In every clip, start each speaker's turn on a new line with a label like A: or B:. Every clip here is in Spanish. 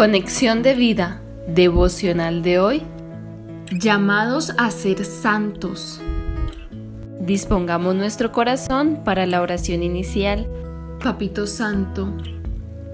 A: Conexión de vida devocional de hoy.
B: Llamados a ser santos.
A: Dispongamos nuestro corazón para la oración inicial.
B: Papito Santo,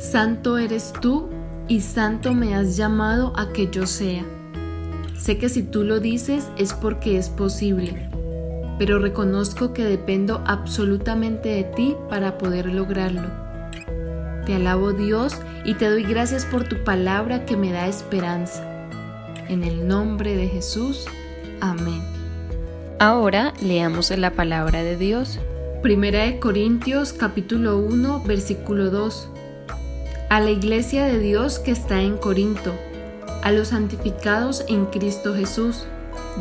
B: Santo eres tú y Santo me has llamado a que yo sea. Sé que si tú lo dices es porque es posible, pero reconozco que dependo absolutamente de ti para poder lograrlo. Te alabo Dios y te doy gracias por tu palabra que me da esperanza. En el nombre de Jesús. Amén.
A: Ahora leamos la palabra de Dios.
B: Primera de Corintios capítulo 1 versículo 2. A la iglesia de Dios que está en Corinto, a los santificados en Cristo Jesús,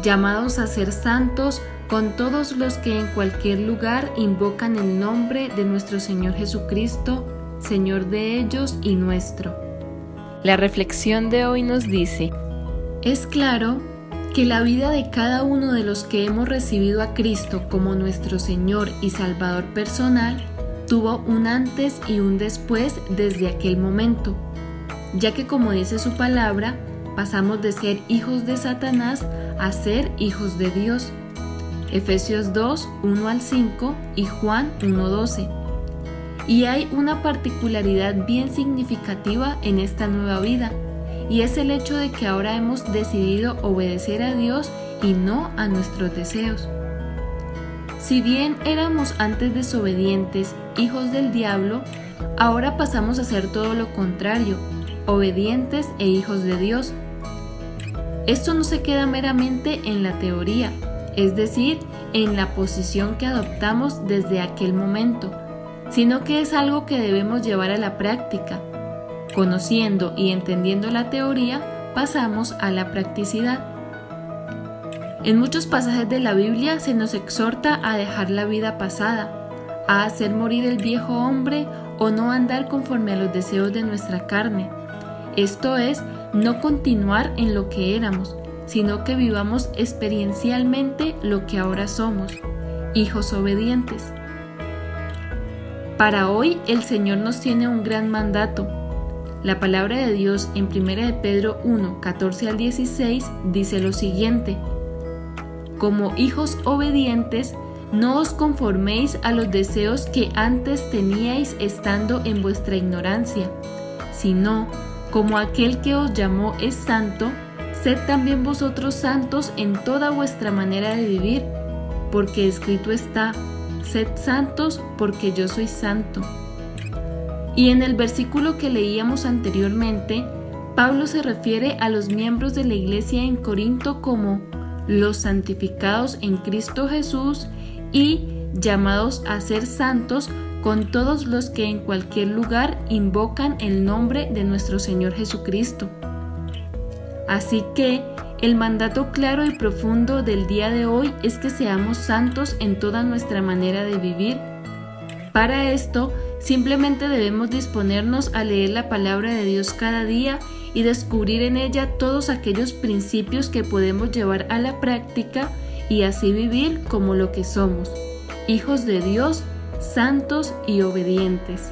B: llamados a ser santos con todos los que en cualquier lugar invocan el nombre de nuestro Señor Jesucristo, Señor de ellos y nuestro.
A: La reflexión de hoy nos dice,
B: es claro que la vida de cada uno de los que hemos recibido a Cristo como nuestro Señor y Salvador personal tuvo un antes y un después desde aquel momento, ya que como dice su palabra, pasamos de ser hijos de Satanás a ser hijos de Dios. Efesios 2, 1 al 5 y Juan 1, 12. Y hay una particularidad bien significativa en esta nueva vida, y es el hecho de que ahora hemos decidido obedecer a Dios y no a nuestros deseos. Si bien éramos antes desobedientes, hijos del diablo, ahora pasamos a ser todo lo contrario, obedientes e hijos de Dios. Esto no se queda meramente en la teoría, es decir, en la posición que adoptamos desde aquel momento, sino que es algo que debemos llevar a la práctica. Conociendo y entendiendo la teoría, pasamos a la practicidad. En muchos pasajes de la Biblia se nos exhorta a dejar la vida pasada, a hacer morir el viejo hombre o no andar conforme a los deseos de nuestra carne. Esto es, no continuar en lo que éramos, sino que vivamos experiencialmente lo que ahora somos, hijos obedientes. Para hoy el Señor nos tiene un gran mandato. La palabra de Dios en 1 de Pedro 1, 14 al 16 dice lo siguiente. Como hijos obedientes, no os conforméis a los deseos que antes teníais estando en vuestra ignorancia, sino, como aquel que os llamó es santo, sed también vosotros santos en toda vuestra manera de vivir, porque escrito está, sed santos porque yo soy santo. Y en el versículo que leíamos anteriormente, Pablo se refiere a los miembros de la iglesia en Corinto como los santificados en Cristo Jesús y llamados a ser santos con todos los que en cualquier lugar invocan el nombre de nuestro Señor Jesucristo. Así que el mandato claro y profundo del día de hoy es que seamos santos en toda nuestra manera de vivir. Para esto, simplemente debemos disponernos a leer la palabra de Dios cada día y descubrir en ella todos aquellos principios que podemos llevar a la práctica y así vivir como lo que somos, hijos de Dios, santos y obedientes.